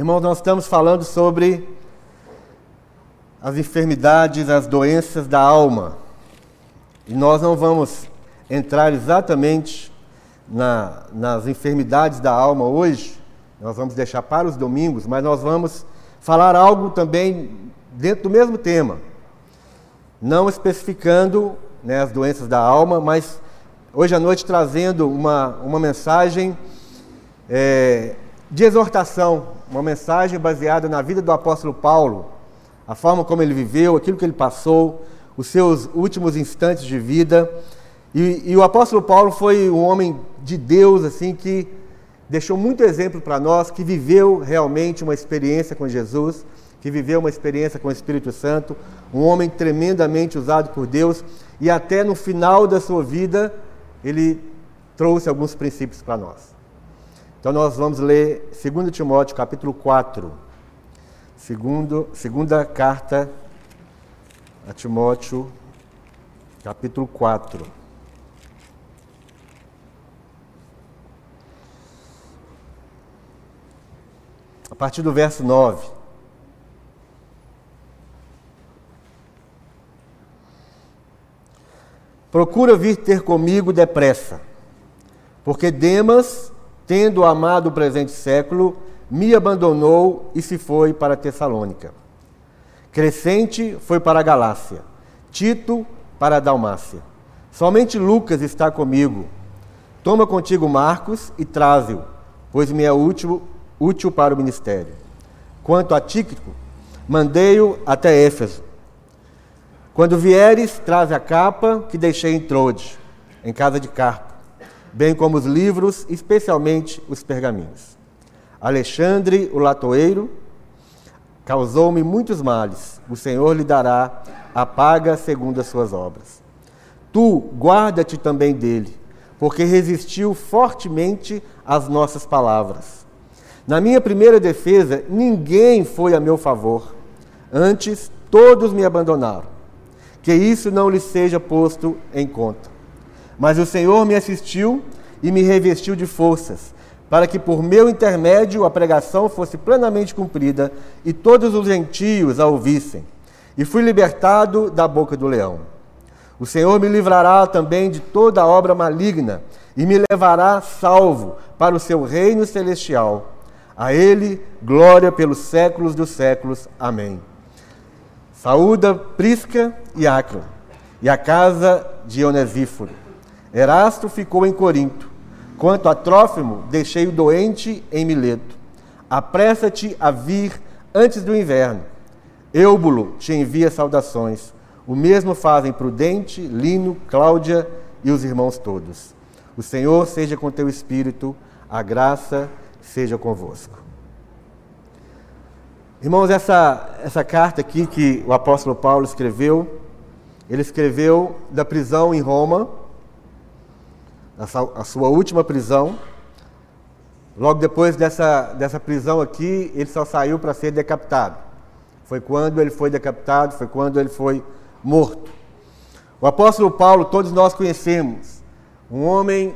Irmãos, nós estamos falando sobre as enfermidades, as doenças da alma. E nós não vamos entrar exatamente na, nas enfermidades da alma hoje, nós vamos deixar para os domingos, mas nós vamos falar algo também dentro do mesmo tema, não especificando né, as doenças da alma, mas hoje à noite trazendo uma, uma mensagem é, de exortação, uma mensagem baseada na vida do apóstolo Paulo, a forma como ele viveu, aquilo que ele passou, os seus últimos instantes de vida. E, e o apóstolo Paulo foi um homem de Deus, assim, que deixou muito exemplo para nós, que viveu realmente uma experiência com Jesus, que viveu uma experiência com o Espírito Santo, um homem tremendamente usado por Deus, e até no final da sua vida, ele trouxe alguns princípios para nós. Então nós vamos ler 2 Timóteo capítulo 4. Segundo, segunda carta a Timóteo, capítulo 4. A partir do verso 9. Procura vir ter comigo depressa, porque Demas, tendo amado o presente século, me abandonou e se foi para Tessalônica. Crescente foi para a Galácia, Tito para a Dalmácia. Somente Lucas está comigo. Toma contigo Marcos e traze-o, pois me é útil, útil para o ministério. Quanto a Tíquico, mandei-o até Éfeso. Quando vieres, traze a capa que deixei em Trode, em casa de Carpo, bem como os livros, especialmente os pergaminhos. Alexandre, o latoeiro, causou-me muitos males. O Senhor lhe dará a paga segundo as suas obras. Tu guarda-te também dele, porque resistiu fortemente às nossas palavras. Na minha primeira defesa, ninguém foi a meu favor. Antes, todos me abandonaram. Que isso não lhe seja posto em conta. Mas o Senhor me assistiu e me revestiu de forças para que por meu intermédio a pregação fosse plenamente cumprida e todos os gentios a ouvissem. E fui libertado da boca do leão. O Senhor me livrará também de toda obra maligna e me levará salvo para o seu reino celestial. A ele glória pelos séculos dos séculos. Amém. Saúda Prisca e Acro e a casa de Onesíforo. Erasto ficou em Corinto Quanto a Trófimo, deixei o doente em Mileto. Apressa-te a vir antes do inverno. Eubulo te envia saudações. O mesmo fazem Prudente, Lino, Cláudia e os irmãos todos. O Senhor seja com teu espírito, a graça seja convosco. Irmãos, essa, essa carta aqui que o apóstolo Paulo escreveu, ele escreveu da prisão em Roma, a sua última prisão. Logo depois dessa, dessa prisão aqui, ele só saiu para ser decapitado. Foi quando ele foi decapitado, foi quando ele foi morto. O apóstolo Paulo, todos nós conhecemos, um homem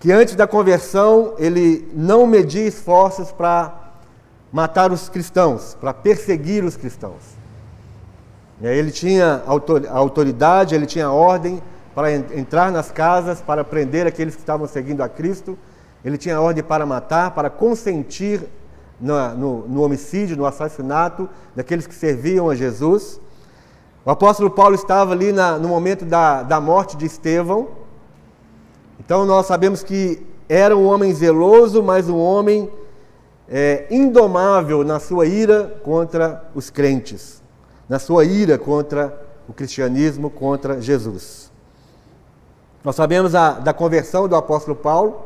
que antes da conversão ele não media esforços para matar os cristãos, para perseguir os cristãos. Ele tinha autoridade, ele tinha ordem para entrar nas casas, para prender aqueles que estavam seguindo a Cristo. Ele tinha ordem para matar, para consentir no, no, no, homicídio, no assassinato daqueles que serviam a Jesus. O apóstolo Paulo estava ali na, no momento da, da morte de Estevão. Então nós sabemos que era um homem zeloso, mas um homem é, indomável na sua ira contra os crentes, na sua ira contra o cristianismo, contra Jesus. Nós sabemos a, da conversão do apóstolo Paulo,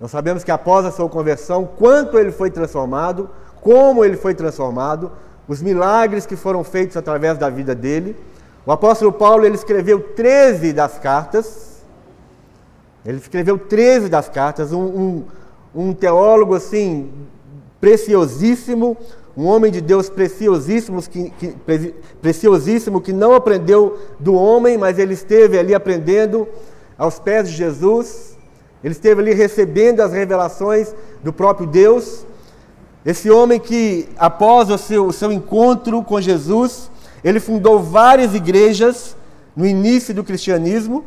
nós sabemos que após a sua conversão, quanto ele foi transformado, como ele foi transformado, os milagres que foram feitos através da vida dele. O apóstolo Paulo ele escreveu 13 das cartas. Ele escreveu 13 das cartas, um, um, um teólogo assim preciosíssimo, um homem de Deus preciosíssimo que, que, preciosíssimo que não aprendeu do homem, mas ele esteve ali aprendendo aos pés de Jesus, ele esteve ali recebendo as revelações do próprio Deus. Esse homem que, após o seu, o seu encontro com Jesus, ele fundou várias igrejas no início do cristianismo.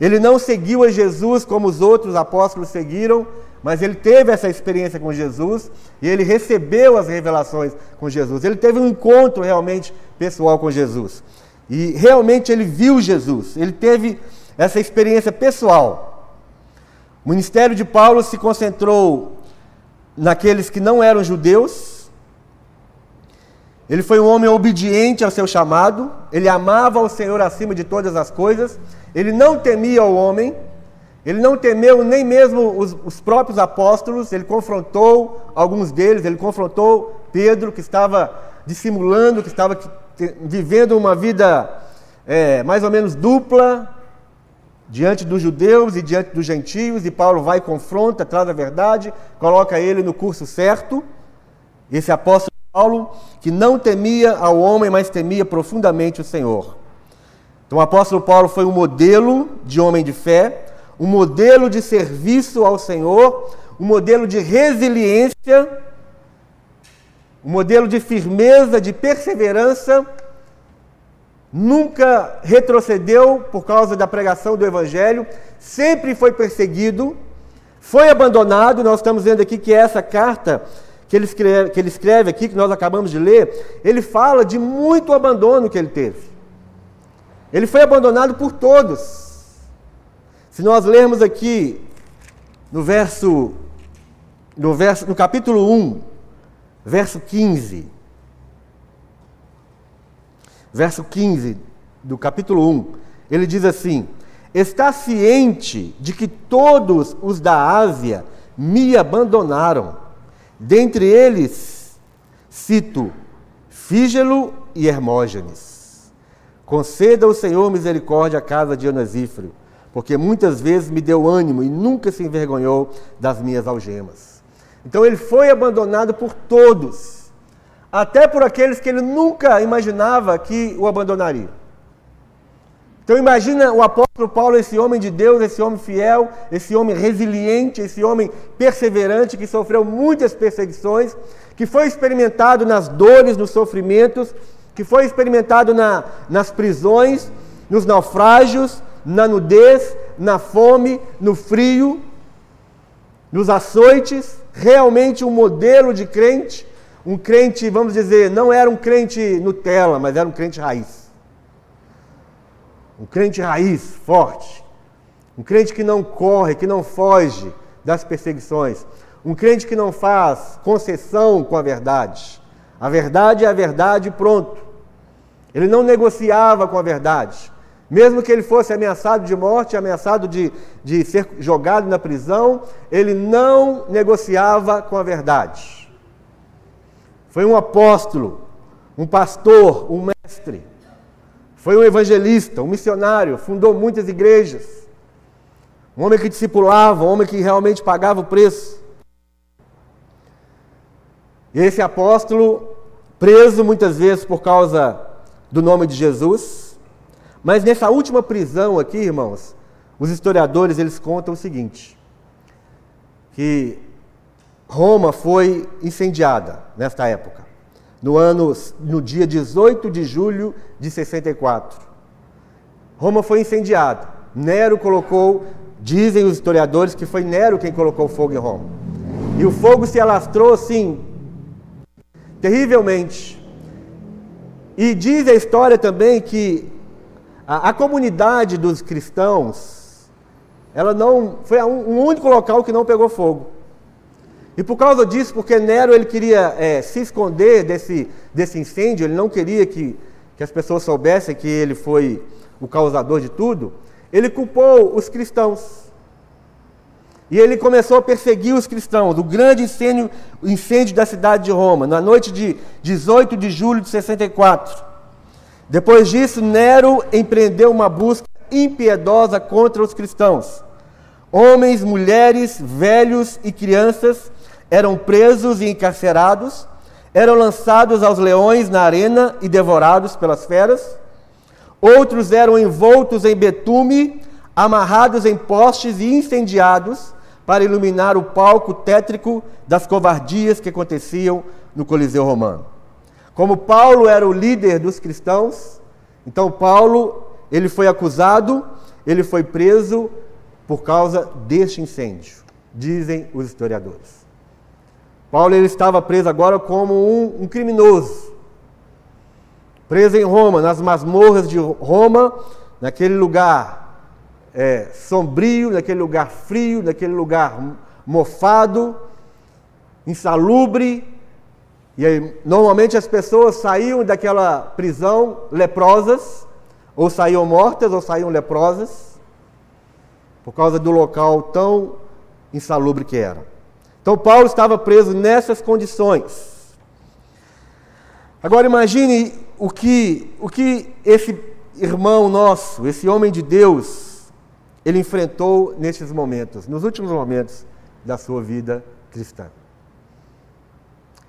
Ele não seguiu a Jesus como os outros apóstolos seguiram, mas ele teve essa experiência com Jesus e ele recebeu as revelações com Jesus. Ele teve um encontro realmente pessoal com Jesus. E realmente ele viu Jesus, ele teve essa experiência pessoal. O ministério de Paulo se concentrou naqueles que não eram judeus. Ele foi um homem obediente ao seu chamado, ele amava o Senhor acima de todas as coisas, ele não temia o homem, ele não temeu nem mesmo os, os, próprios apóstolos, ele confrontou alguns deles, ele confrontou Pedro, que estava dissimulando, que estava vivendo uma vida é, mais ou menos dupla, diante dos judeus e diante dos gentios, e Paulo vai confronta, traz a verdade, coloca ele no curso certo. Esse apóstolo Paulo, que não temia ao homem, mas temia profundamente o Senhor. Então, o apóstolo Paulo foi um modelo de homem de fé, um modelo de serviço ao Senhor, um modelo de resiliência, um modelo de firmeza, de perseverança nunca retrocedeu por causa da pregação do Evangelho, sempre foi perseguido, foi abandonado. Nós estamos vendo aqui que essa carta que ele, escreve, que ele escreve aqui, que nós acabamos de ler, ele fala de muito abandono que ele teve. Ele foi abandonado por todos. Se nós lermos aqui no verso, no verso, no capítulo 1, verso 15, verso 15 do capítulo 1, ele diz assim: Está ciente de que todos os da Ásia me abandonaram. Dentre eles, cito Fígelo e Hermógenes. Conceda o Senhor misericórdia à casa de Onasífero, porque muitas vezes me deu ânimo e nunca se envergonhou das minhas algemas. Então ele foi abandonado por todos até por aqueles que ele nunca imaginava que o abandonariam. Então imagina o apóstolo Paulo, esse homem de Deus, esse homem fiel, esse homem resiliente, esse homem perseverante que sofreu muitas perseguições, que foi experimentado nas dores, nos sofrimentos, que foi experimentado na, nas prisões, nos naufrágios, na nudez, na fome, no frio, nos açoites, realmente um modelo de crente, um crente, vamos dizer, não era um crente Nutella, mas era um crente raiz. Um crente raiz, forte. Um crente que não corre, que não foge das perseguições. Um crente que não faz concessão com a verdade. A verdade é a verdade, pronto. Ele não negociava com a verdade. Mesmo que ele fosse ameaçado de morte, ameaçado de, de ser jogado na prisão, ele não negociava com a verdade. Foi um apóstolo, um pastor, um mestre. Foi um evangelista, um missionário, fundou muitas igrejas. Um homem que discipulava, um homem que realmente pagava o preço. E esse apóstolo, preso muitas vezes por causa do nome de Jesus, mas nessa última prisão aqui, irmãos, os historiadores eles contam o seguinte: que Roma foi incendiada nesta época, no ano no dia 18 de julho de 64. Roma foi incendiada. Nero colocou, dizem os historiadores que foi Nero quem colocou fogo em Roma. E o fogo se alastrou assim terrivelmente. E diz a história também que a, a comunidade dos cristãos, ela não foi um, um único local que não pegou fogo. E por causa disso, porque Nero ele queria é, se esconder desse, desse incêndio, ele não queria que, que as pessoas soubessem que ele foi o causador de tudo, ele culpou os cristãos. E ele começou a perseguir os cristãos. O grande incêndio, o incêndio da cidade de Roma, na noite de 18 de julho de 64. Depois disso, Nero empreendeu uma busca impiedosa contra os cristãos. Homens, mulheres, velhos e crianças eram presos e encarcerados, eram lançados aos leões na arena e devorados pelas feras. Outros eram envoltos em betume, amarrados em postes e incendiados para iluminar o palco tétrico das covardias que aconteciam no Coliseu Romano. Como Paulo era o líder dos cristãos, então Paulo, ele foi acusado, ele foi preso por causa deste incêndio, dizem os historiadores. Paulo ele estava preso agora como um, um criminoso, preso em Roma, nas masmorras de Roma, naquele lugar é, sombrio, naquele lugar frio, naquele lugar mofado, insalubre. E aí, normalmente as pessoas saíam daquela prisão leprosas, ou saíam mortas, ou saíam leprosas, por causa do local tão insalubre que era. Então Paulo estava preso nessas condições. Agora imagine o que, o que esse irmão nosso, esse homem de Deus, ele enfrentou nesses momentos, nos últimos momentos da sua vida cristã.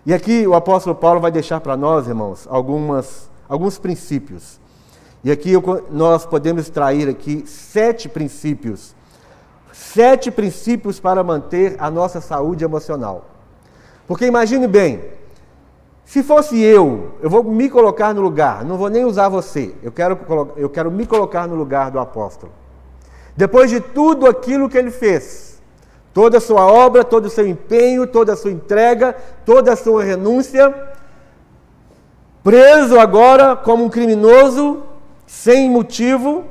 E aqui o apóstolo Paulo vai deixar para nós, irmãos, algumas, alguns princípios. E aqui eu, nós podemos extrair aqui sete princípios. Sete princípios para manter a nossa saúde emocional. Porque imagine bem, se fosse eu, eu vou me colocar no lugar, não vou nem usar você, eu quero, eu quero me colocar no lugar do apóstolo. Depois de tudo aquilo que ele fez, toda a sua obra, todo o seu empenho, toda a sua entrega, toda a sua renúncia, preso agora como um criminoso, sem motivo,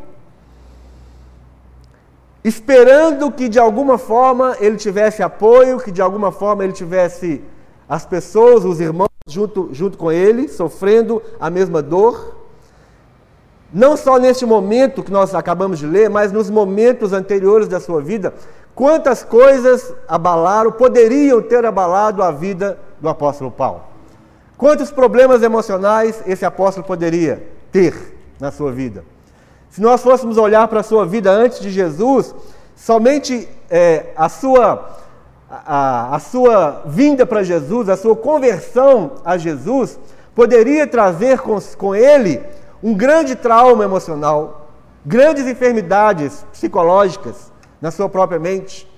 esperando que de alguma forma ele tivesse apoio, que de alguma forma ele tivesse as pessoas, os irmãos junto, junto com ele, sofrendo a mesma dor. Não só neste momento que nós acabamos de ler, mas nos momentos anteriores da sua vida, quantas coisas abalaram, poderiam ter abalado a vida do apóstolo Paulo. Quantos problemas emocionais esse apóstolo poderia ter na sua vida? Se nós fôssemos olhar para a sua vida antes de Jesus, somente é, a sua a, a sua vinda para Jesus, a sua conversão a Jesus, poderia trazer com, com ele um grande trauma emocional, grandes enfermidades psicológicas na sua própria mente.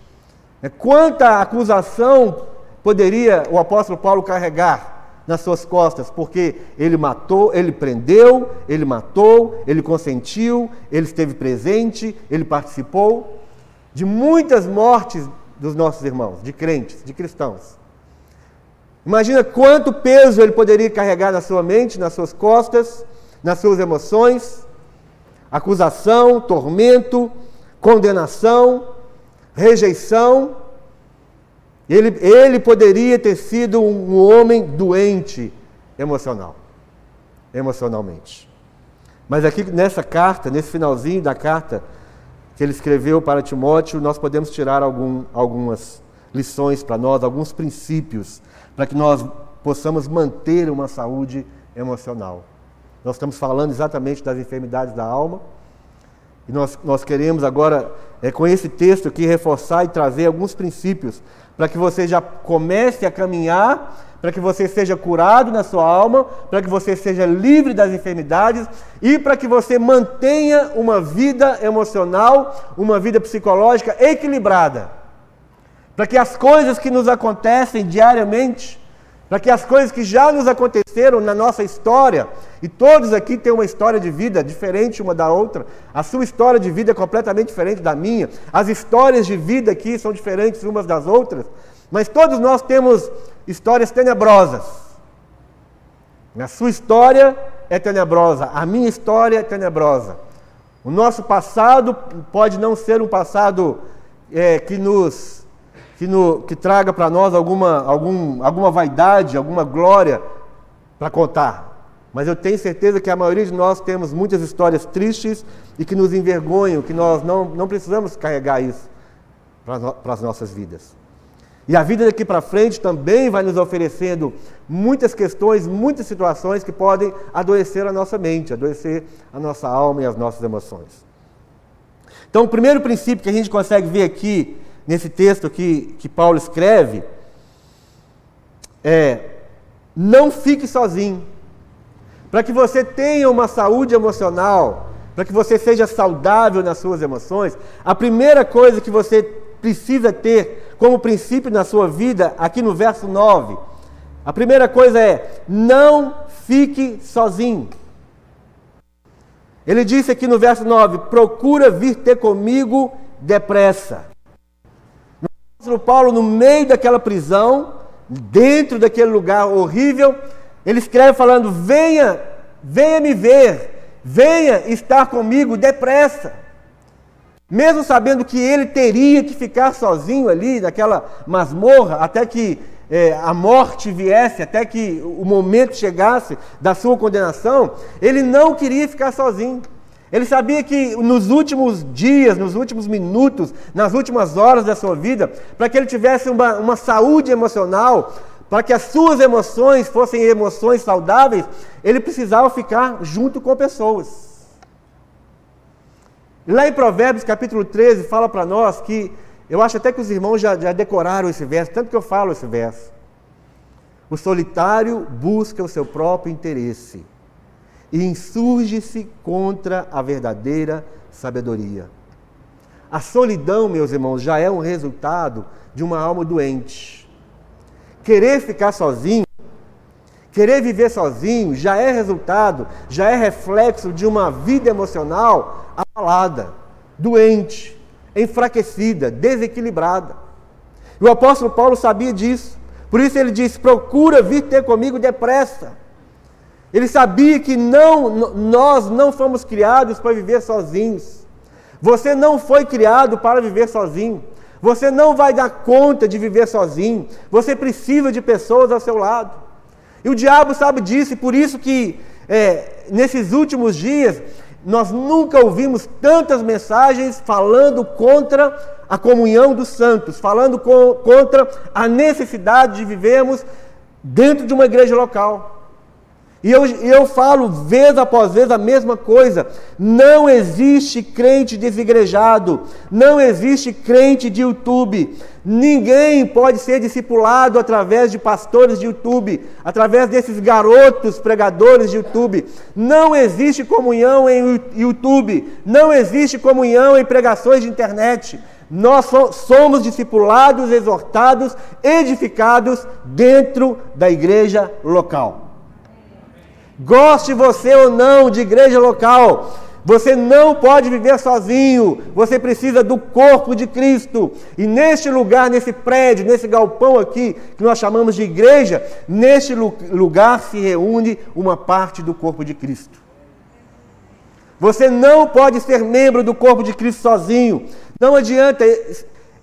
É, quanta acusação poderia o apóstolo Paulo carregar nas suas costas, porque ele matou, ele prendeu, ele matou, ele consentiu, ele esteve presente, ele participou de muitas mortes dos nossos irmãos, de crentes, de cristãos. Imagina quanto peso ele poderia carregar na sua mente, nas suas costas, nas suas emoções, acusação, tormento, condenação, rejeição. Ele, ele poderia ter sido um homem doente emocional, emocionalmente. Mas aqui nessa carta, nesse finalzinho da carta, que ele escreveu para Timóteo, nós podemos tirar algum, algumas lições para nós, alguns princípios, para que nós possamos manter uma saúde emocional. Nós estamos falando exatamente das enfermidades da alma, e nós, nós queremos agora, é, com esse texto aqui, reforçar e trazer alguns princípios, para que você já comece a caminhar para que você seja curado na sua alma, para que você seja livre das enfermidades e para que você mantenha uma vida emocional, uma vida psicológica equilibrada. Para que as coisas que nos acontecem diariamente, para que as coisas que já nos aconteceram na nossa história, e todos aqui têm uma história de vida diferente uma da outra, a sua história de vida é completamente diferente da minha, as histórias de vida aqui são diferentes umas das outras, mas todos nós temos histórias tenebrosas. A sua história é tenebrosa, a minha história é tenebrosa. O nosso passado pode não ser um passado é, que nos que, no, que traga para nós alguma, algum, alguma vaidade, alguma glória para contar. Mas eu tenho certeza que a maioria de nós temos muitas histórias tristes e que nos envergonham, que nós não, não precisamos carregar isso para as nossas vidas. E a vida daqui para frente também vai nos oferecendo muitas questões, muitas situações que podem adoecer a nossa mente, adoecer a nossa alma e as nossas emoções. Então, o primeiro princípio que a gente consegue ver aqui, nesse texto que, que Paulo escreve, é: não fique sozinho. Para que você tenha uma saúde emocional, para que você seja saudável nas suas emoções, a primeira coisa que você precisa ter como princípio na sua vida, aqui no verso 9. A primeira coisa é: não fique sozinho. Ele disse aqui no verso 9: procura vir ter comigo depressa. Apóstolo Paulo, no meio daquela prisão, dentro daquele lugar horrível, ele escreve falando: venha, venha me ver, venha estar comigo depressa. Mesmo sabendo que ele teria que ficar sozinho ali naquela masmorra até que é, a morte viesse, até que o momento chegasse da sua condenação, ele não queria ficar sozinho. Ele sabia que nos últimos dias, nos últimos minutos, nas últimas horas da sua vida, para que ele tivesse uma, uma saúde emocional, para que as suas emoções fossem emoções saudáveis, ele precisava ficar junto com pessoas. Lá em Provérbios capítulo 13 fala para nós que, eu acho até que os irmãos já, já decoraram esse verso, tanto que eu falo esse verso. O solitário busca o seu próprio interesse e insurge-se contra a verdadeira sabedoria. A solidão, meus irmãos, já é um resultado de uma alma doente. Querer ficar sozinho Querer viver sozinho já é resultado, já é reflexo de uma vida emocional abalada, doente, enfraquecida, desequilibrada. E o apóstolo Paulo sabia disso. Por isso ele disse: procura vir ter comigo depressa. Ele sabia que não, nós não fomos criados para viver sozinhos. Você não foi criado para viver sozinho. Você não vai dar conta de viver sozinho. Você precisa de pessoas ao seu lado. E o diabo sabe disso, e por isso que é, nesses últimos dias nós nunca ouvimos tantas mensagens falando contra a comunhão dos santos, falando com, contra a necessidade de vivermos dentro de uma igreja local. E eu, eu falo vez após vez a mesma coisa. Não existe crente desigrejado. Não existe crente de YouTube. Ninguém pode ser discipulado através de pastores de YouTube, através desses garotos pregadores de YouTube. Não existe comunhão em YouTube. Não existe comunhão em pregações de internet. Nós somos discipulados, exortados, edificados dentro da igreja local. Goste você ou não de igreja local, você não pode viver sozinho, você precisa do corpo de Cristo. E neste lugar, nesse prédio, nesse galpão aqui, que nós chamamos de igreja, neste lugar se reúne uma parte do corpo de Cristo. Você não pode ser membro do corpo de Cristo sozinho. Não adianta.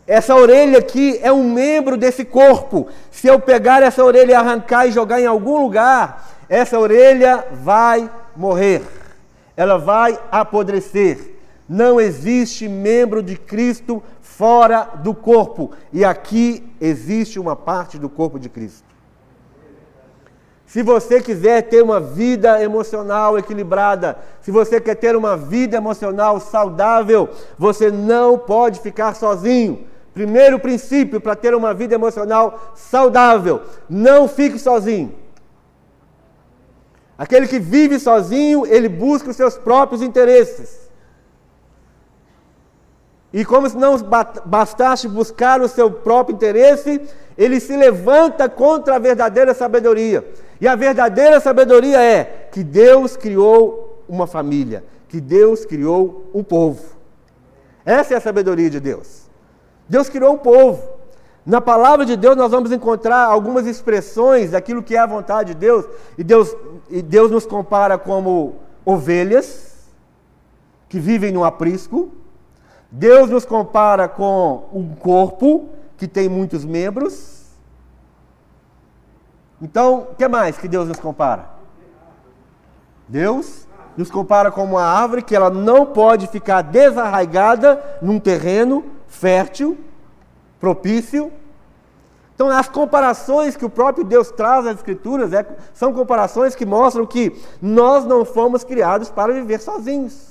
Essa orelha aqui é um membro desse corpo. Se eu pegar essa orelha e arrancar e jogar em algum lugar, essa orelha vai morrer, ela vai apodrecer. Não existe membro de Cristo fora do corpo, e aqui existe uma parte do corpo de Cristo. Se você quiser ter uma vida emocional equilibrada, se você quer ter uma vida emocional saudável, você não pode ficar sozinho. Primeiro princípio para ter uma vida emocional saudável: não fique sozinho. Aquele que vive sozinho, ele busca os seus próprios interesses. E como se não bastasse buscar o seu próprio interesse, ele se levanta contra a verdadeira sabedoria. E a verdadeira sabedoria é que Deus criou uma família, que Deus criou um povo. Essa é a sabedoria de Deus. Deus criou um povo. Na palavra de Deus nós vamos encontrar algumas expressões daquilo que é a vontade de Deus, e Deus, e Deus nos compara como ovelhas que vivem no aprisco. Deus nos compara com um corpo que tem muitos membros. Então, o que mais que Deus nos compara? Deus nos compara com uma árvore que ela não pode ficar desarraigada num terreno fértil propício. Então, as comparações que o próprio Deus traz nas Escrituras é, são comparações que mostram que nós não fomos criados para viver sozinhos.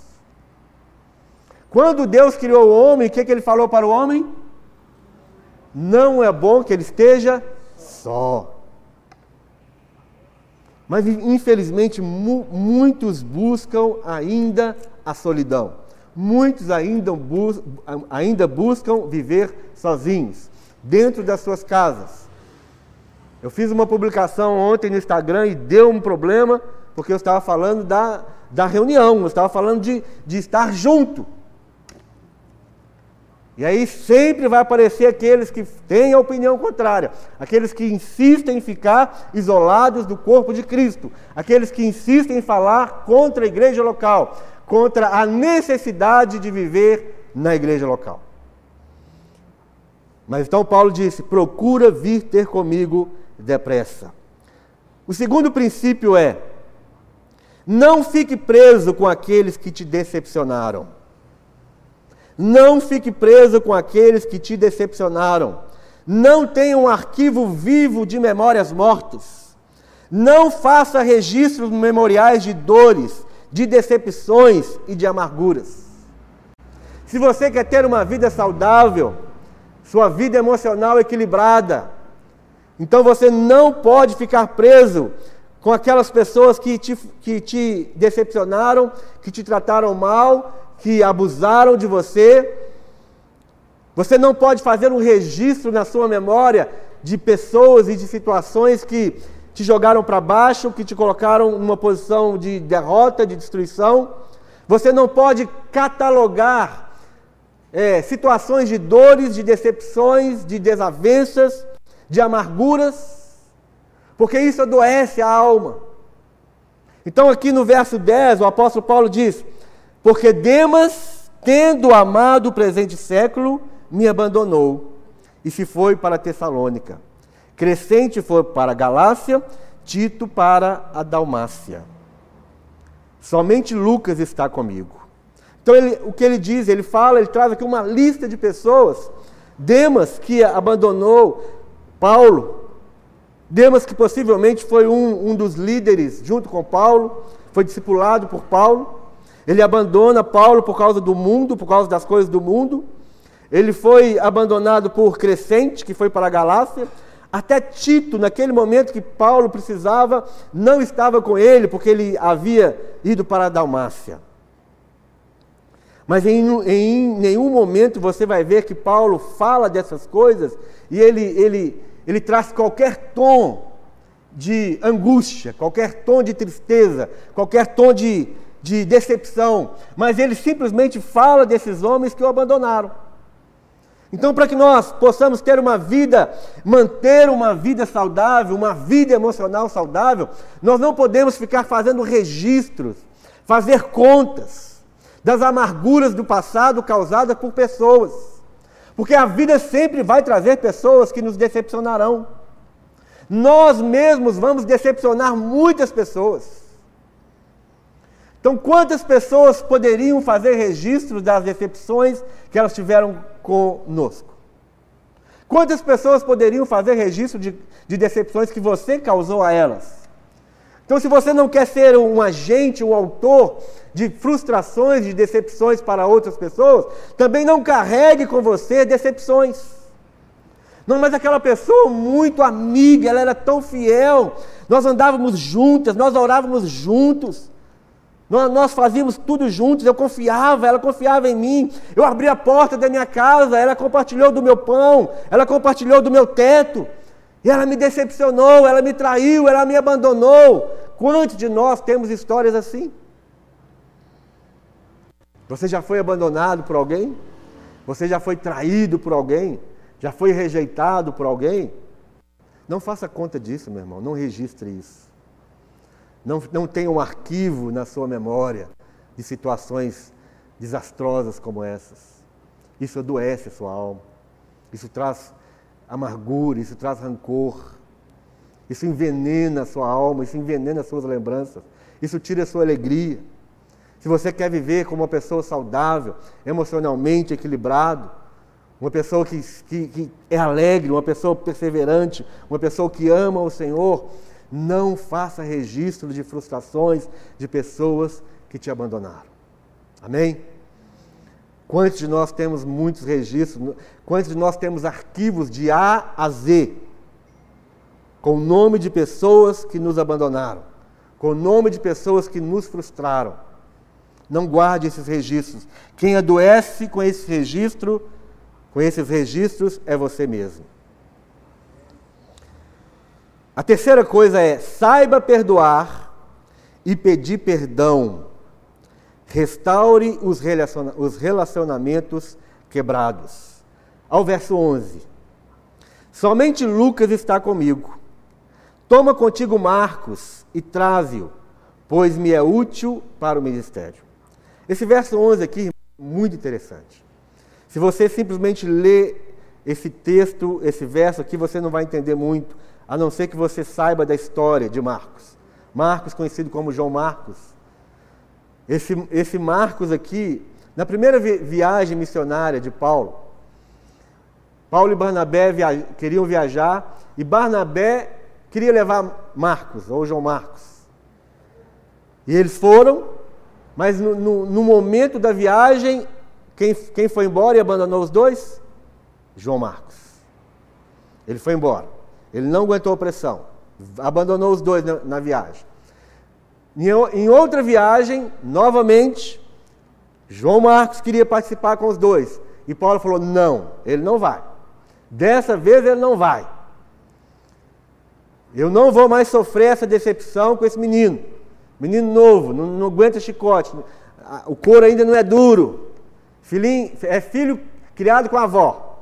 Quando Deus criou o homem, o que, que ele falou para o homem? Não é bom que ele esteja só. Mas, infelizmente, mu muitos buscam ainda a solidão. muitos ainda, bus ainda buscam viver sozinhos, dentro das suas casas. Eu fiz uma publicação ontem no Instagram e deu um problema, porque eu estava falando da, da reunião, eu estava falando de, de estar junto. E aí sempre vai aparecer aqueles que têm a opinião contrária, aqueles que insistem em ficar isolados do corpo de Cristo, aqueles que insistem em falar contra a igreja local, contra a necessidade de viver na igreja local. Mas então Paulo disse: procura vir ter comigo depressa. O segundo princípio é: não fique preso com aqueles que te decepcionaram. Não fique preso com aqueles que te decepcionaram. Não tenha um arquivo vivo de memórias mortas. Não faça registros memoriais de dores, de decepções e de amarguras. Se você quer ter uma vida saudável, sua vida emocional equilibrada, então você não pode ficar preso com aquelas pessoas que te, que te decepcionaram, que te trataram mal, que abusaram de você. Você não pode fazer um registro na sua memória de pessoas e de situações que te jogaram para baixo, que te colocaram numa posição de derrota, de destruição. Você não pode catalogar é, situações de dores, de decepções, de desavenças, de amarguras, porque isso adoece a alma. Então, aqui no verso 10, o apóstolo Paulo diz: porque Demas, tendo amado o presente século, me abandonou e se foi para Tessalônica. Crescente foi para Galácia, Tito para a Dalmácia. Somente Lucas está comigo. Então, ele, o que ele diz, ele fala, ele traz aqui uma lista de pessoas. Demas, que abandonou Paulo. Demas, que possivelmente foi um, um dos líderes junto com Paulo, foi discipulado por Paulo. Ele abandona Paulo por causa do mundo, por causa das coisas do mundo. Ele foi abandonado por Crescente, que foi para a Galácia. Até Tito, naquele momento que Paulo precisava, não estava com ele, porque ele havia ido para a Dalmácia. Mas em, em nenhum momento você vai ver que Paulo fala dessas coisas e ele, ele, ele traz qualquer tom de angústia, qualquer tom de tristeza, qualquer tom de, de decepção, mas ele simplesmente fala desses homens que o abandonaram. Então, para que nós possamos ter uma vida, manter uma vida saudável, uma vida emocional saudável, nós não podemos ficar fazendo registros, fazer contas das amarguras do passado causadas por pessoas. Porque a vida sempre vai trazer pessoas que nos decepcionarão. Nós mesmos vamos decepcionar muitas pessoas. Então, quantas pessoas poderiam fazer registro das decepções que elas tiveram conosco? Quantas pessoas poderiam fazer registro de, de decepções que você causou a elas? Então, se você não quer ser um agente, um autor de frustrações, de decepções para outras pessoas, também não carregue com você decepções. Não, mas aquela pessoa muito amiga, ela era tão fiel, nós andávamos juntas, nós orávamos juntos. Nós, fazíamos tudo juntos, eu confiava, ela confiava em mim. Eu abri a porta da minha casa, ela compartilhou do meu pão, ela compartilhou do meu teto. E ela me decepcionou, ela me traiu, ela me abandonou. Quantos de nós temos histórias assim? Você já foi abandonado por alguém? Você já foi traído por alguém? Já foi rejeitado por alguém? Não faça conta disso, meu irmão, não registre isso. Não, não tenha um arquivo na sua memória de situações desastrosas como essas. Isso adoece a sua alma. Isso traz amargura, isso traz rancor. Isso envenena a sua alma, isso envenena as suas lembranças. Isso tira a sua alegria. Se você quer viver como uma pessoa saudável, emocionalmente equilibrado, uma pessoa que, que, que, é alegre, uma pessoa perseverante, uma pessoa que ama o Senhor, não faça registro de frustrações de pessoas que te abandonaram. Amém? Quantos de nós temos muitos registros? Quantos de nós temos arquivos de A a Z com o nome de pessoas que nos abandonaram, com o nome de pessoas que nos frustraram? Não guarde esses registros. Quem adoece com esse registro, com esses registros, é você mesmo. A terceira coisa é saiba perdoar e pedir perdão. Restaure os relacionamentos quebrados. Ao verso 11. Somente Lucas está comigo. Toma contigo Marcos e traze-o, pois me é útil para o ministério. Esse verso 11 aqui é muito interessante. Se você simplesmente lê esse texto, esse verso aqui, você não vai entender muito, a não ser que você saiba da história de Marcos. Marcos, conhecido como João Marcos. Esse, esse Marcos aqui, na primeira viagem missionária de Paulo, Paulo e Barnabé via queriam viajar e Barnabé queria levar Marcos, ou João Marcos. E eles foram, mas no, no, no momento da viagem, quem, quem foi embora e abandonou os dois? João Marcos. Ele foi embora. Ele não aguentou a pressão. Abandonou os dois na, na viagem. Em, outra viagem, novamente, João Marcos queria participar com os dois. E Paulo falou: não, ele não vai. Dessa vez ele não vai. Eu não vou mais sofrer essa decepção com esse menino. Menino novo, não, não aguenta chicote. O couro ainda não é duro. Filhinho, é filho criado com a avó.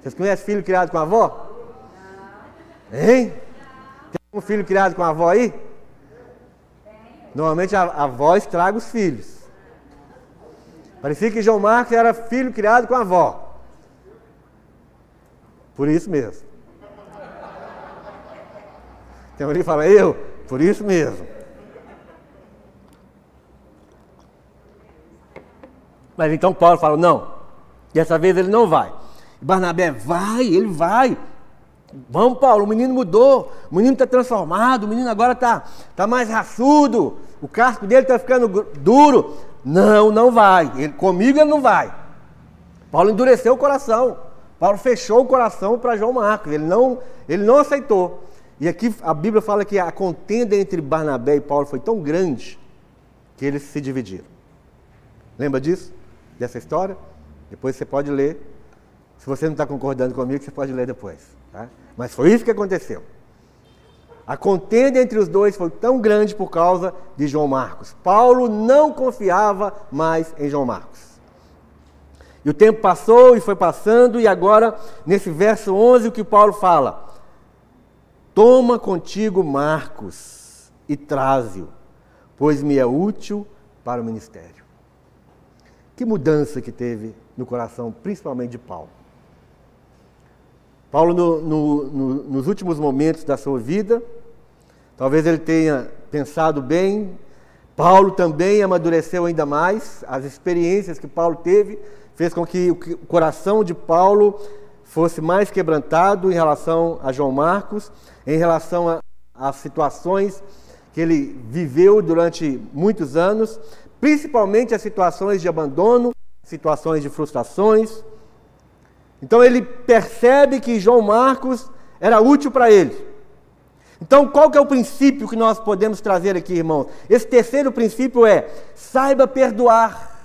Vocês conhecem filho criado com a avó? Hein? Tem um filho criado com a avó aí? Normalmente a, a avó estraga os filhos. Parecia que João Marcos era filho criado com a avó. Por isso mesmo. Tem alguém que fala, eu? Por isso mesmo. Mas então Paulo fala, não, dessa vez ele não vai. Barnabé, vai, ele vai. Vamos, Paulo, o menino mudou, o menino está transformado, o menino agora está tá mais raçudo, o casco dele está ficando duro. Não, não vai. Ele, comigo ele não vai. Paulo endureceu o coração. Paulo fechou o coração para João Marcos. Ele não, ele não aceitou. E aqui a Bíblia fala que a contenda entre Barnabé e Paulo foi tão grande que eles se dividiram. Lembra disso? Dessa história? Depois você pode ler. Se você não está concordando comigo, você pode ler depois. Tá? Mas foi isso que aconteceu. A contenda entre os dois foi tão grande por causa de João Marcos. Paulo não confiava mais em João Marcos. E o tempo passou e foi passando, e agora, nesse verso 11, o que Paulo fala? Toma contigo Marcos e traze-o, pois me é útil para o ministério. Que mudança que teve no coração, principalmente de Paulo. Paulo, no, no, no, nos últimos momentos da sua vida, talvez ele tenha pensado bem, Paulo também amadureceu ainda mais, as experiências que Paulo teve fez com que o coração de Paulo fosse mais quebrantado em relação a João Marcos, em relação às situações que ele viveu durante muitos anos, principalmente as situações de abandono, situações de frustrações. Então ele percebe que João Marcos era útil para ele. Então, qual que é o princípio que nós podemos trazer aqui, irmãos? Esse terceiro princípio é: saiba perdoar.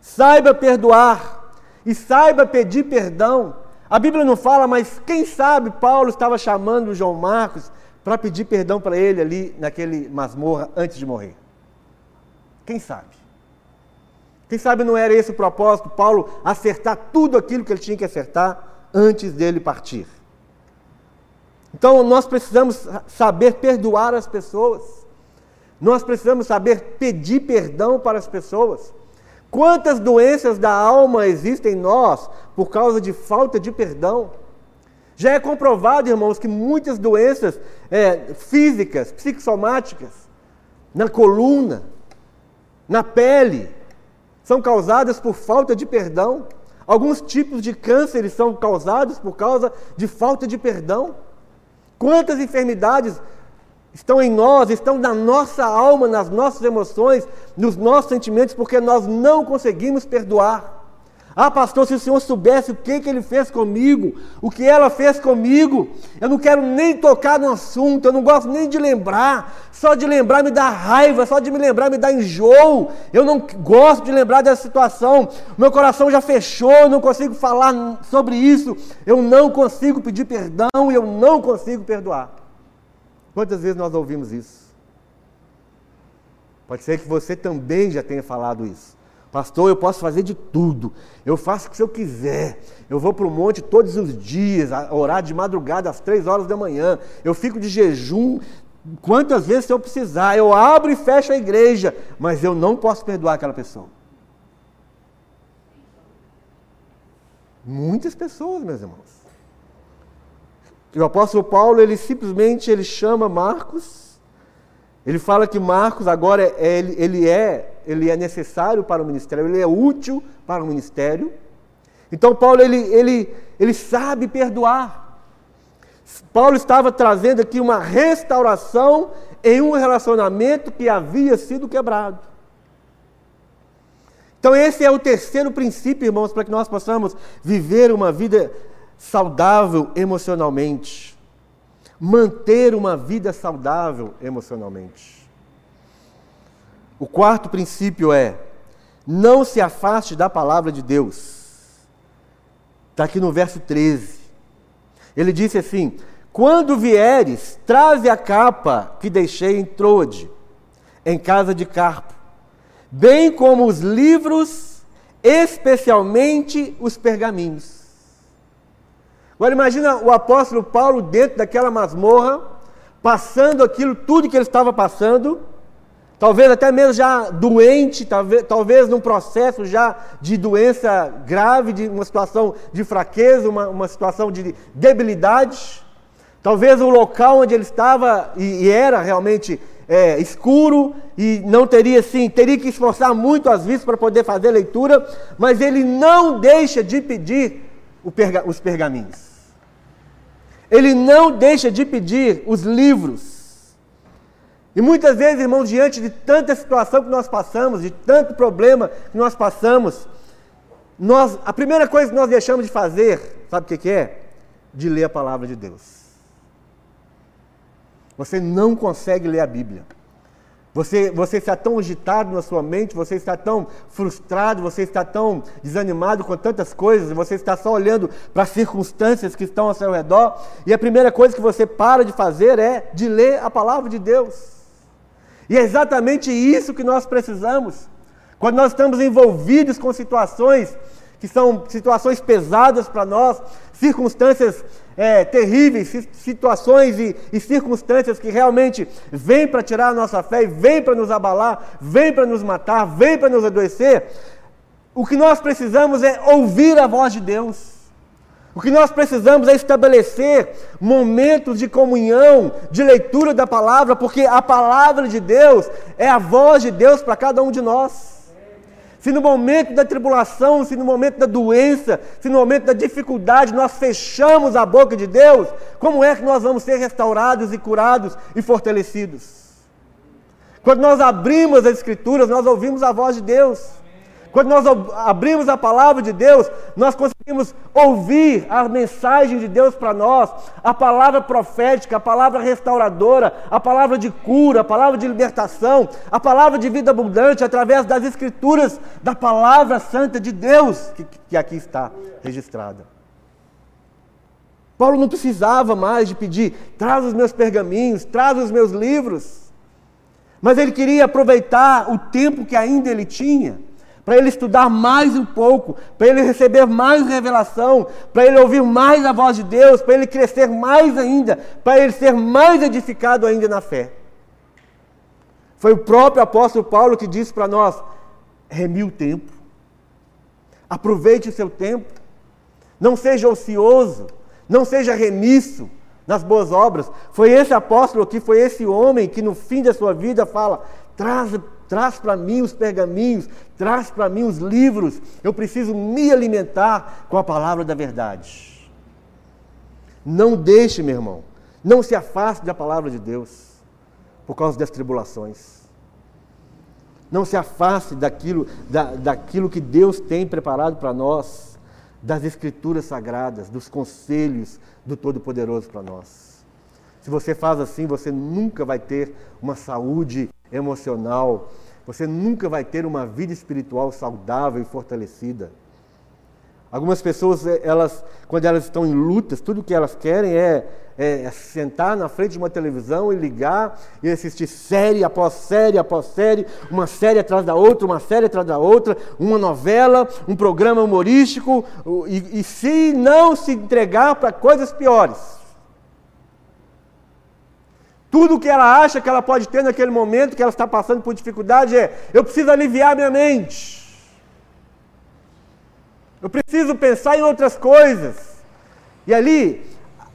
Saiba perdoar e saiba pedir perdão a Bíblia não fala, mas quem sabe Paulo estava chamando João Marcos para pedir perdão para ele ali naquele masmorra antes de morrer. Quem sabe? Quem sabe não era esse o propósito, Paulo acertar tudo aquilo que ele tinha que acertar antes dele partir. Então nós precisamos saber perdoar as pessoas. Nós precisamos saber pedir perdão para as pessoas. Quantas doenças da alma existem em nós por causa de falta de perdão? Já é comprovado, irmãos, que muitas doenças é, físicas, psicossomáticas, na coluna, na pele, são causadas por falta de perdão. Alguns tipos de cânceres são causados por causa de falta de perdão. Quantas enfermidades estão em nós, estão na nossa alma, nas nossas emoções, nos nossos sentimentos, porque nós não conseguimos perdoar. Ah, pastor, se o senhor soubesse o que, que ele fez comigo, o que ela fez comigo, eu não quero nem tocar no assunto, eu não gosto nem de lembrar. Só de lembrar me dá raiva, só de me lembrar me dá enjoo. Eu não gosto de lembrar dessa situação. Meu coração já fechou, eu não consigo falar sobre isso. Eu não consigo pedir perdão e eu não consigo perdoar. Quantas vezes nós ouvimos isso? Pode ser que você também já tenha falado isso. Pastor, eu posso fazer de tudo. Eu faço o que eu quiser. Eu vou para o monte todos os dias, orar de madrugada às três horas da manhã. Eu fico de jejum quantas vezes eu precisar. Eu abro e fecho a igreja, mas eu não posso perdoar aquela pessoa. Muitas pessoas, meus irmãos. O apóstolo Paulo, ele simplesmente ele chama Marcos ele fala que Marcos agora é, ele, ele, é, ele é necessário para o ministério, ele é útil para o ministério. Então Paulo ele, ele, ele sabe perdoar. Paulo estava trazendo aqui uma restauração em um relacionamento que havia sido quebrado. Então, esse é o terceiro princípio, irmãos, para que nós possamos viver uma vida saudável emocionalmente manter uma vida saudável emocionalmente. O quarto princípio é: não se afaste da palavra de Deus. Está aqui no verso 13. Ele disse assim: Quando vieres, traze a capa que deixei em Trode, em casa de Carpo, bem como os livros, especialmente os pergaminhos. Agora imagina o apóstolo Paulo dentro daquela masmorra, passando aquilo, tudo que ele estava passando, talvez até mesmo já doente, talvez, talvez num processo já de doença grave, de uma situação de fraqueza, uma, uma situação de debilidade. Talvez o local onde ele estava, e, e era realmente é, escuro, e não teria sim, teria que esforçar muito as vistas para poder fazer leitura, mas ele não deixa de pedir perga, os pergaminhos. Ele não deixa de pedir os livros. E muitas vezes, irmãos, diante de tanta situação que nós passamos, de tanto problema que nós passamos, nós, a primeira coisa que nós deixamos de fazer, sabe o que, que é? De ler a palavra de Deus. Você não consegue ler a Bíblia. Você, você está tão agitado na sua mente, você está tão frustrado, você está tão desanimado com tantas coisas, você está só olhando para as circunstâncias que estão ao seu redor, e a primeira coisa que você para de fazer é de ler a palavra de Deus. E é exatamente isso que nós precisamos. Quando nós estamos envolvidos com situações que são situações pesadas para nós, circunstâncias é, terríveis, situações e, e, circunstâncias que realmente vêm para tirar a nossa fé, vêm para nos abalar, vêm para nos matar, vêm para nos adoecer. O que nós precisamos é ouvir a voz de Deus. O que nós precisamos é estabelecer momentos de comunhão, de leitura da palavra, porque a palavra de Deus é a voz de Deus para cada um de nós se no momento da tribulação, se no momento da doença, se no momento da dificuldade nós fechamos a boca de Deus, como é que nós vamos ser restaurados e curados e fortalecidos? Quando nós abrimos as Escrituras, nós ouvimos a voz de Deus. Quando nós abrimos a palavra de Deus, nós conseguimos ouvir a mensagem de Deus para nós, a palavra profética, a palavra restauradora, a palavra de cura, a palavra de libertação, a palavra de vida abundante através das escrituras da palavra santa de Deus, que, que aqui está registrada. Paulo não precisava mais de pedir, traz os meus pergaminhos, traz os meus livros. Mas ele queria aproveitar o tempo que ainda ele tinha para ele estudar mais um pouco, para ele receber mais revelação, para ele ouvir mais a voz de Deus, para ele crescer mais ainda, para ele ser mais edificado ainda na fé. Foi o próprio apóstolo Paulo que disse para nós: remi o tempo, aproveite o seu tempo, não seja ocioso, não seja remisso nas boas obras. Foi esse apóstolo aqui, foi esse homem que no fim da sua vida fala: traz traz para mim os pergaminhos, traz para mim os livros. Eu preciso me alimentar com a palavra da verdade. Não deixe, meu irmão, não se afaste da palavra de Deus por causa das tribulações. Não se afaste daquilo, da, daquilo que Deus tem preparado para nós, das Escrituras Sagradas, dos conselhos do Todo-Poderoso para nós. Se você faz assim, você nunca vai ter uma saúde emocional, você nunca vai ter uma vida espiritual saudável e fortalecida. Algumas pessoas, eh, elas, quando elas estão em lutas, tudo que elas querem é, é, é, sentar na frente de uma televisão e ligar e assistir série após série após série, uma série atrás da outra, uma série atrás da outra, uma novela, um programa humorístico, e, e se não se entregar para coisas piores. Tudo que ela acha que ela pode ter naquele momento que ela está passando por dificuldade é: eu preciso aliviar minha mente. Eu preciso pensar em outras coisas. E ali,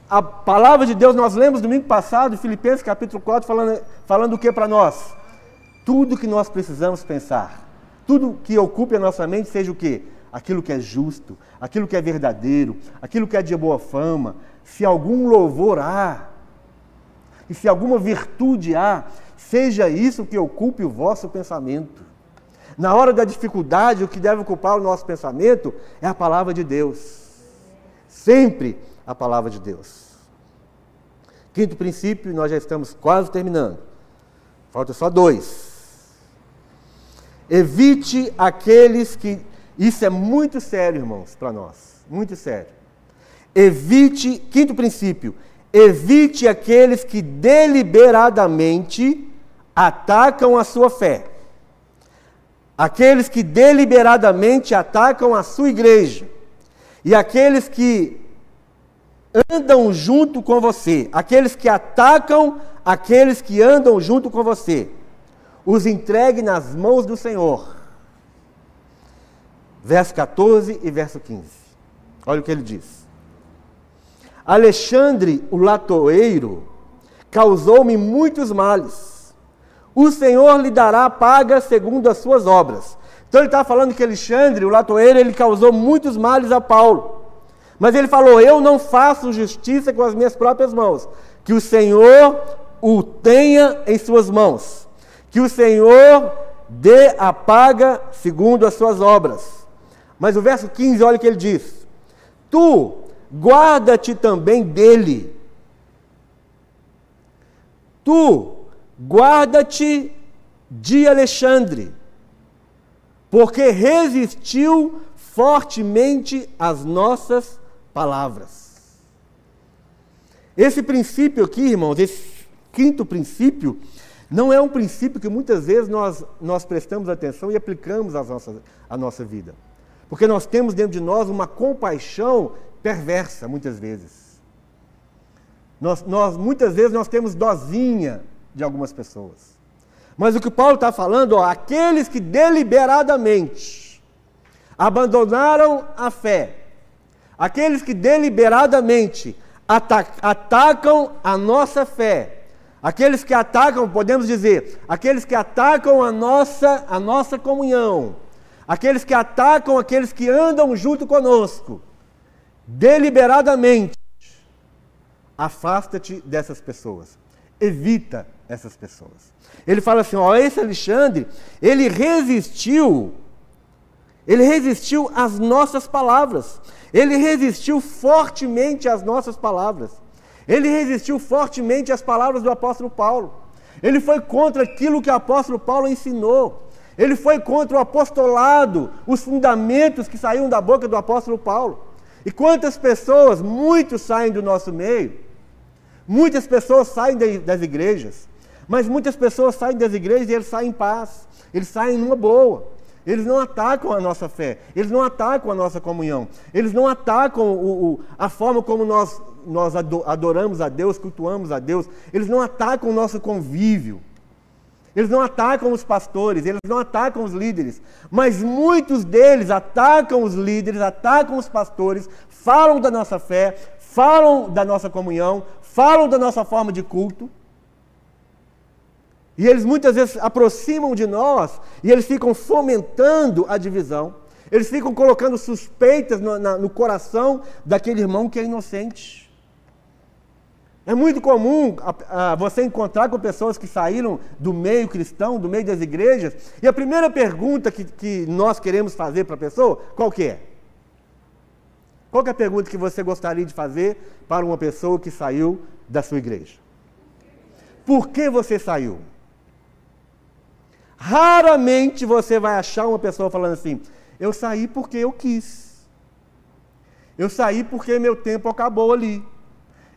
a palavra de Deus, nós lemos domingo passado, Filipenses capítulo 4, falando, falando o que para nós? Tudo que nós precisamos pensar, tudo que ocupe a nossa mente, seja o que? Aquilo que é justo, aquilo que é verdadeiro, aquilo que é de boa fama, se algum louvor há, e se alguma virtude há, seja isso que ocupe o vosso pensamento. Na hora da dificuldade, o que deve ocupar o nosso pensamento é a palavra de Deus. Sempre a palavra de Deus. Quinto princípio, nós já estamos quase terminando. Falta só dois. Evite aqueles que. Isso é muito sério, irmãos, para nós. Muito sério. Evite, quinto princípio, evite aqueles que deliberadamente atacam a sua fé aqueles que deliberadamente atacam a sua igreja, e aqueles que andam junto com você, aqueles que atacam aqueles que andam junto com você, os entregue nas mãos do Senhor. Verso 14 e verso 15. Olha o que ele diz. Alexandre, o latoeiro, causou-me muitos males o Senhor lhe dará paga segundo as suas obras. Então ele está falando que Alexandre, o latoeiro, ele causou muitos males a Paulo. Mas ele falou: Eu não faço justiça com as minhas próprias mãos. Que o Senhor o tenha em suas mãos. Que o Senhor dê a paga segundo as suas obras. Mas o verso 15, olha o que ele diz: Tu guarda-te também dele. Tu Guarda-te de Alexandre, porque resistiu fortemente às nossas palavras. Esse princípio aqui, irmãos, esse quinto princípio, não é um princípio que muitas vezes nós, nós prestamos atenção e aplicamos às nossas, à nossa vida. Porque nós temos dentro de nós uma compaixão perversa, muitas vezes. Nós, nós, muitas vezes nós temos dozinha de algumas pessoas. Mas o que Paulo está falando, ó, aqueles que deliberadamente abandonaram a fé, aqueles que deliberadamente atacam a nossa fé, aqueles que atacam, podemos dizer, aqueles que atacam a nossa, a nossa comunhão, aqueles que atacam aqueles que andam junto conosco, deliberadamente, afasta-te dessas pessoas. Evita essas pessoas. Ele fala assim: ó, esse Alexandre, ele resistiu, ele resistiu às nossas palavras, ele resistiu fortemente às nossas palavras, ele resistiu fortemente às palavras do apóstolo Paulo, ele foi contra aquilo que o apóstolo Paulo ensinou. Ele foi contra o apostolado, os fundamentos que saíam da boca do apóstolo Paulo. E quantas pessoas, muitos saem do nosso meio, muitas pessoas saem das igrejas, mas muitas pessoas saem das igrejas e eles saem em paz, eles saem numa boa. Eles não atacam a nossa fé, eles não atacam a nossa comunhão, eles não atacam o, o, a forma como nós, nós adoramos a Deus, cultuamos a Deus, eles não atacam o nosso convívio, eles não atacam os pastores, eles não atacam os líderes, mas muitos deles atacam os líderes, atacam os pastores, falam da nossa fé, falam da nossa comunhão, falam da nossa forma de culto. E eles muitas vezes aproximam de nós e eles ficam fomentando a divisão. Eles ficam colocando suspeitas no, na, no coração daquele irmão que é inocente. É muito comum a, a, você encontrar com pessoas que saíram do meio cristão, do meio das igrejas, e a primeira pergunta que, que nós queremos fazer para a pessoa, qual que é? Qual é a pergunta que você gostaria de fazer para uma pessoa que saiu da sua igreja? Por que você saiu? Raramente você vai achar uma pessoa falando assim: eu saí porque eu quis. Eu saí porque meu tempo acabou ali.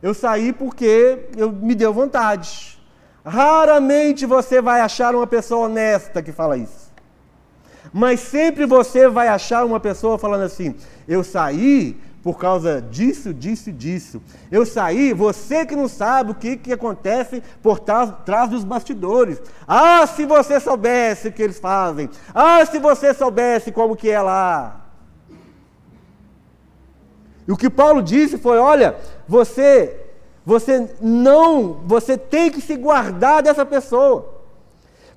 Eu saí porque eu me deu vontade. Raramente você vai achar uma pessoa honesta que fala isso. Mas sempre você vai achar uma pessoa falando assim: eu saí por causa disso, disso disso. Eu saí, você que não sabe o que, que acontece por trás, trás dos bastidores. Ah, se você soubesse o que eles fazem. Ah, se você soubesse como que é lá. E o que Paulo disse foi: olha, você, você não, você tem que se guardar dessa pessoa.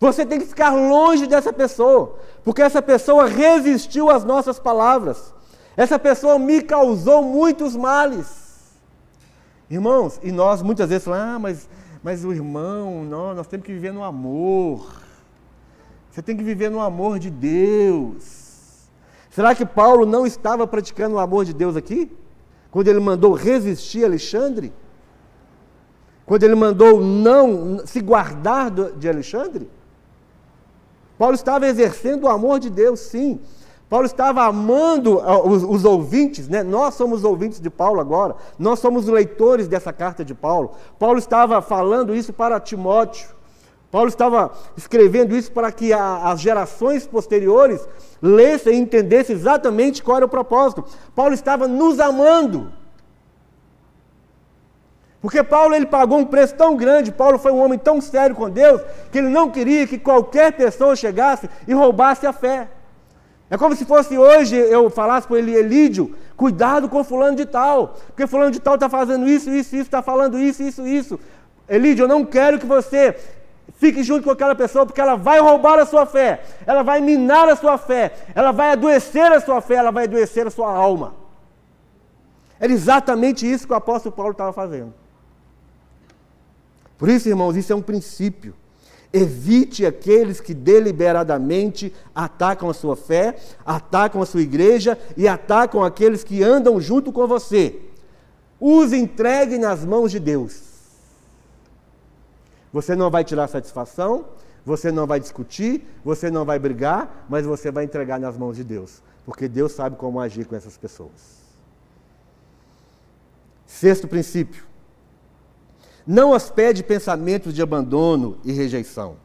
Você tem que ficar longe dessa pessoa, porque essa pessoa resistiu às nossas palavras. Essa pessoa me causou muitos males. Irmãos, e nós muitas vezes falamos, ah, mas, mas o irmão, não, nós temos que viver no amor. Você tem que viver no amor de Deus. Será que Paulo não estava praticando o amor de Deus aqui? Quando ele mandou resistir Alexandre? Quando ele mandou não se guardar de Alexandre? Paulo estava exercendo o amor de Deus, sim. Paulo estava amando ah, os, os, ouvintes, né? nós somos ouvintes de Paulo agora, nós somos leitores dessa carta de Paulo. Paulo estava falando isso para Timóteo, Paulo estava escrevendo isso para que a, as gerações posteriores lessem e entendessem exatamente qual era o propósito. Paulo estava nos amando. Porque Paulo ele pagou um preço tão grande, Paulo foi um homem tão sério com Deus, que ele não queria que qualquer pessoa chegasse e roubasse a fé. É como se fosse hoje eu falasse para ele, Elídio, cuidado com fulano de tal, porque fulano de tal está fazendo isso, isso, isso, está falando isso, isso, isso. Elídio, eu não quero que você fique junto com aquela pessoa, porque ela vai roubar a sua fé, ela vai minar a sua fé, ela vai adoecer a sua fé, ela vai adoecer a sua alma. Era exatamente isso que o apóstolo Paulo estava fazendo. Por isso, irmãos, isso é um princípio. Evite aqueles que deliberadamente atacam a sua fé, atacam a sua igreja e atacam aqueles que andam junto com você. Os entregue nas mãos de Deus. Você não vai tirar satisfação, você não vai discutir, você não vai brigar, mas você vai entregar nas mãos de Deus, porque Deus sabe como agir com essas pessoas. Sexto princípio: não hospede pensamentos de abandono e rejeição.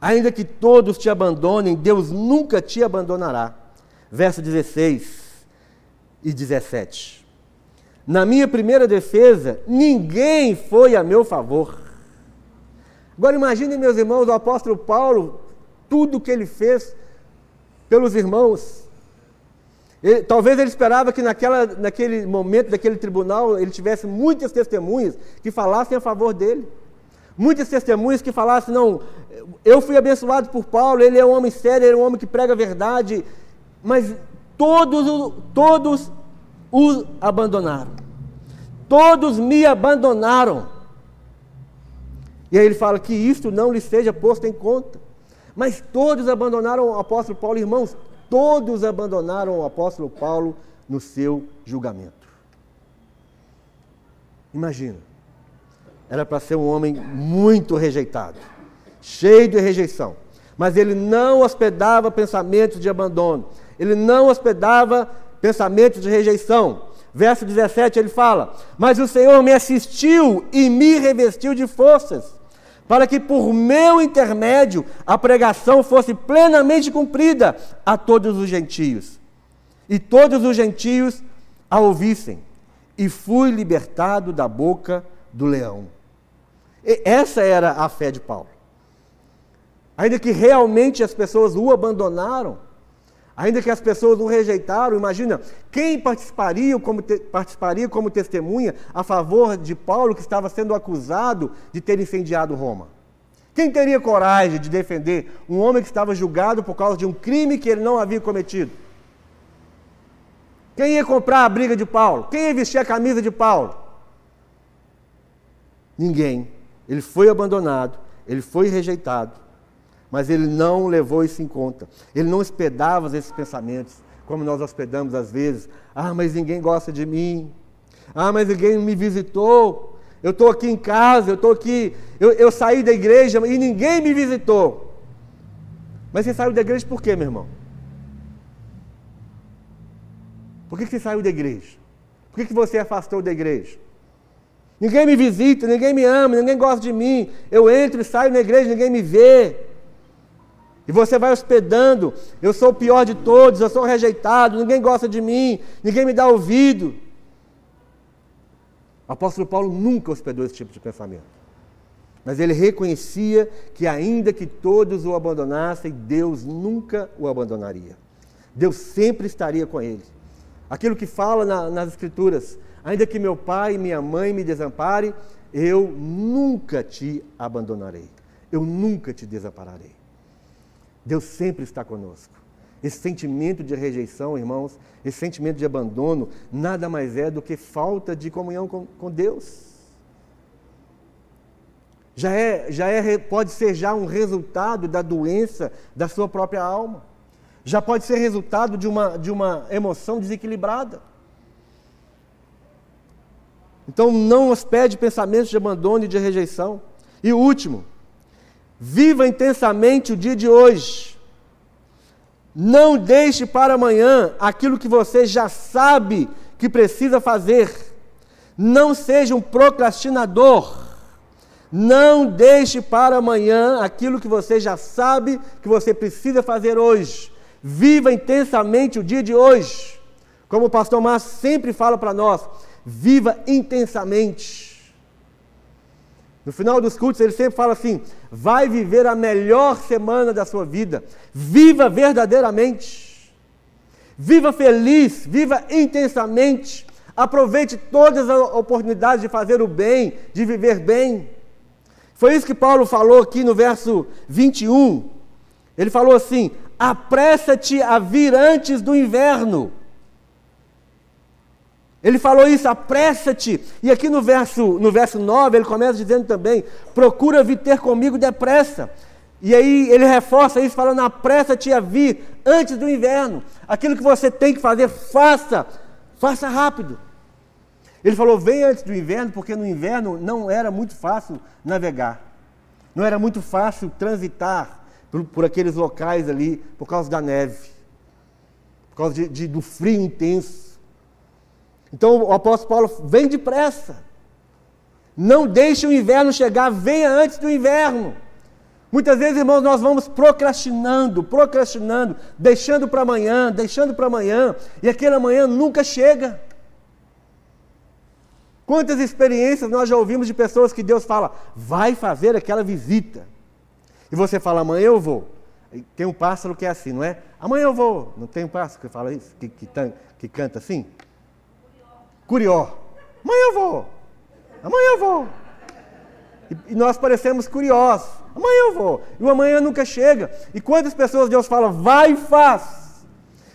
Ainda que todos te abandonem, Deus nunca te abandonará. Verso 16 e 17. Na minha primeira defesa, ninguém foi a meu favor. Agora imaginem, meus irmãos, o apóstolo Paulo, tudo que ele fez pelos irmãos. Ele, talvez ele esperava que naquela, naquele momento, daquele tribunal, ele tivesse muitas testemunhas que falassem a favor dele. Muitas testemunhas que falassem, não, eu fui abençoado por Paulo, ele é um homem sério, ele é um homem que prega a verdade, mas todos, todos o abandonaram. Todos me abandonaram. E aí ele fala que isto não lhe seja posto em conta. Mas todos abandonaram o apóstolo Paulo, irmãos, todos abandonaram o apóstolo Paulo no seu julgamento. Imagina, era para ser um homem muito rejeitado, cheio de rejeição, mas ele não hospedava pensamentos de abandono, ele não hospedava pensamentos de rejeição. Verso 17 ele fala: Mas o Senhor me assistiu e me revestiu de forças para que por meu intermédio a pregação fosse plenamente cumprida a todos os gentios. E todos os gentios a ouvissem. E fui libertado da boca do leão. E essa era a fé de Paulo. Ainda que realmente as pessoas o abandonaram, Ainda que as pessoas o rejeitaram, imagina, quem participaria como, te, participaria como testemunha a favor de Paulo que estava sendo acusado de ter incendiado Roma? Quem teria coragem de defender um homem que estava julgado por causa de um crime que ele não havia cometido? Quem ia comprar a briga de Paulo? Quem ia vestir a camisa de Paulo? Ninguém. Ele foi abandonado, ele foi rejeitado, mas ele não levou isso em conta. Ele não hospedava esses pensamentos, como nós hospedamos às vezes. Ah, mas ninguém gosta de mim. Ah, mas ninguém me visitou. Eu estou aqui em casa, eu estou aqui. Eu, eu saí da igreja e ninguém me visitou. Mas você saiu da igreja por quê, meu irmão? Por que você saiu da igreja? Por que você afastou da igreja? Ninguém me visita, ninguém me ama, ninguém gosta de mim. Eu entro e saio na igreja, ninguém me vê. E você vai hospedando. Eu sou o pior de todos, eu sou rejeitado, ninguém gosta de mim, ninguém me dá ouvido. O apóstolo Paulo nunca hospedou esse tipo de pensamento. Mas ele reconhecia que, ainda que todos o abandonassem, Deus nunca o abandonaria. Deus sempre estaria com ele. Aquilo que fala na, nas Escrituras: Ainda que meu pai e minha mãe me desamparem, eu nunca te abandonarei. Eu nunca te desampararei. Deus sempre está conosco. Esse sentimento de rejeição, irmãos, esse sentimento de abandono, nada mais é do que falta de comunhão com, com Deus. Já é, já é, pode ser já um resultado da doença da sua própria alma. Já pode ser resultado de uma, de uma emoção desequilibrada. Então não hospede pensamentos de abandono e de rejeição. E o último, viva intensamente o dia de hoje. Não deixe para amanhã aquilo que você já sabe que precisa fazer. Não seja um procrastinador. Não deixe para amanhã aquilo que você já sabe que você precisa fazer hoje. Viva intensamente o dia de hoje. Como o pastor Márcio sempre fala para nós, viva intensamente. No final dos cultos, ele sempre fala assim: vai viver a melhor semana da sua vida. Viva verdadeiramente. Viva feliz, viva intensamente. Aproveite todas as oportunidades de fazer o bem, de viver bem. Foi isso que Paulo falou aqui no verso 21. Ele falou assim: apressa-te a vir antes do inverno ele falou isso, apressa-te. E aqui no verso, no verso 9, ele começa dizendo também: procura vir ter comigo depressa. E aí ele reforça isso, falando: apressa-te a vir antes do inverno. Aquilo que você tem que fazer, faça, faça rápido. Ele falou: vem antes do inverno, porque no inverno não era muito fácil navegar, não era muito fácil transitar por, por aqueles locais ali, por causa da neve, por causa de, de, do frio intenso. Então o apóstolo Paulo vem depressa. Não deixe o inverno chegar, venha antes do inverno. Muitas vezes, irmãos, nós vamos procrastinando, procrastinando, deixando para amanhã, deixando para amanhã, e aquele amanhã nunca chega. Quantas experiências nós já ouvimos de pessoas que Deus fala, vai fazer aquela visita. E você fala, amanhã eu vou. Tem um pássaro que é assim, não é? Amanhã eu vou. Não tem um pássaro que fala isso? Que, que, que canta assim? Curió. Amanhã eu vou. Amanhã eu vou. E, e nós parecemos curiosos. Amanhã eu vou. E o amanhã nunca chega. E quantas pessoas Deus fala, vai e faz.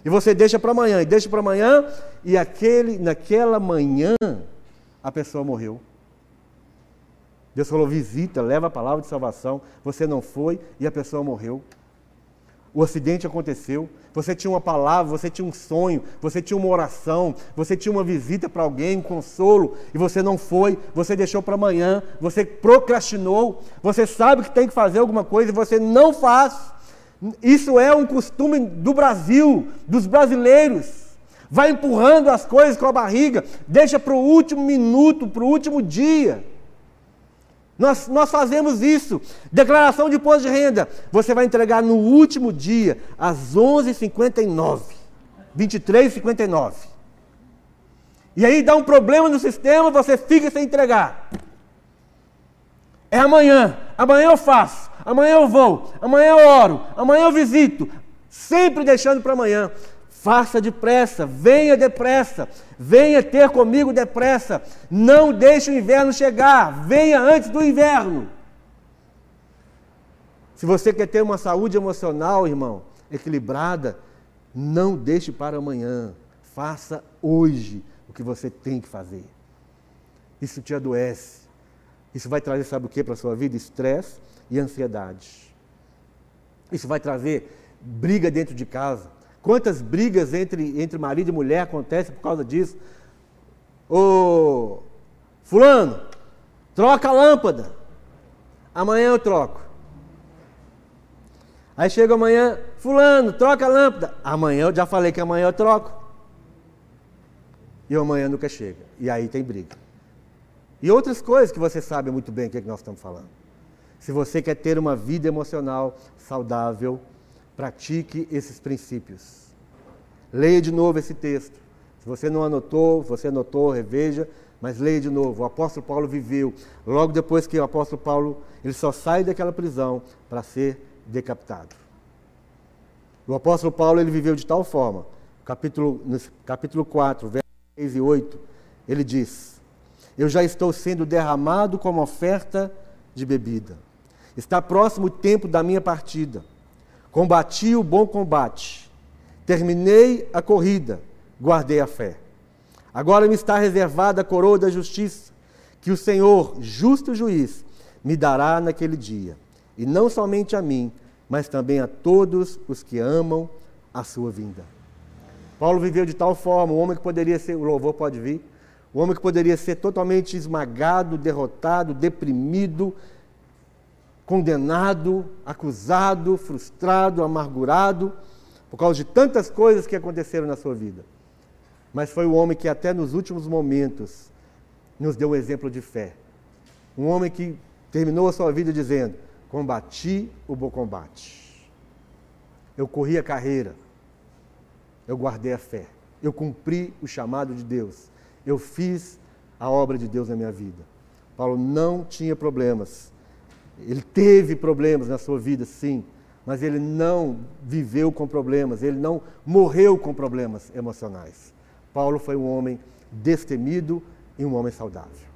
E você deixa para amanhã, e deixa para amanhã, e aquele, naquela manhã a pessoa morreu. Deus falou: visita, leva a palavra de salvação. Você não foi e a pessoa morreu. O acidente aconteceu, você tinha uma palavra, você tinha um sonho, você tinha uma oração, você tinha uma visita para alguém, um consolo, e você não foi, você deixou para amanhã, você procrastinou, você sabe que tem que fazer alguma coisa e você não faz. Isso é um costume do Brasil, dos brasileiros. Vai empurrando as coisas com a barriga, deixa para o último minuto, para o último dia. Nós, nós fazemos isso. Declaração de imposto de renda. Você vai entregar no último dia, às 11h59. 23h59. E aí dá um problema no sistema, você fica sem entregar. É amanhã. Amanhã eu faço. Amanhã eu vou. Amanhã eu oro. Amanhã eu visito. Sempre deixando para amanhã. Faça depressa, venha depressa, venha ter comigo depressa. Não deixe o inverno chegar, venha antes do inverno. Se você quer ter uma saúde emocional, irmão, equilibrada, não deixe para amanhã. Faça hoje o que você tem que fazer. Isso te adoece. Isso vai trazer, sabe o que para a sua vida? Estresse e ansiedade. Isso vai trazer briga dentro de casa. Quantas brigas entre, entre marido e mulher acontecem por causa disso? Ô, Fulano, troca a lâmpada. Amanhã eu troco. Aí chega amanhã, Fulano, troca a lâmpada. Amanhã eu já falei que amanhã eu troco. E amanhã nunca chega. E aí tem briga. E outras coisas que você sabe muito bem o que, é que nós estamos falando. Se você quer ter uma vida emocional saudável, pratique esses princípios. Leia de novo esse texto. Se você não anotou, você anotou, reveja, mas leia de novo. O apóstolo Paulo viveu, logo depois que o apóstolo Paulo, ele só sai daquela prisão para ser decapitado. O apóstolo Paulo, ele viveu de tal forma, capítulo, capítulo 4, versos 6 e 8, ele diz: Eu já estou sendo derramado como oferta de bebida. Está próximo o tempo da minha partida. Combati o bom combate. Terminei a corrida. Guardei a fé. Agora me está reservada a coroa da justiça, que o Senhor, justo juiz, me dará naquele dia. E não somente a mim, mas também a todos os que amam a sua vinda. Paulo viveu de tal forma, o homem que poderia ser, o louvor pode vir, o homem que poderia ser totalmente esmagado, derrotado, deprimido, condenado, acusado, frustrado, amargurado, por causa de tantas coisas que aconteceram na sua vida. Mas foi o homem que, até nos últimos momentos, nos deu um exemplo de fé. Um homem que terminou a sua vida dizendo: Combati o bom combate. Eu corri a carreira. Eu guardei a fé. Eu cumpri o chamado de Deus. Eu fiz a obra de Deus na minha vida. Paulo não tinha problemas ele teve problemas na sua vida, sim, mas ele não viveu com problemas, ele não morreu com problemas emocionais. Paulo foi um homem destemido e um homem saudável.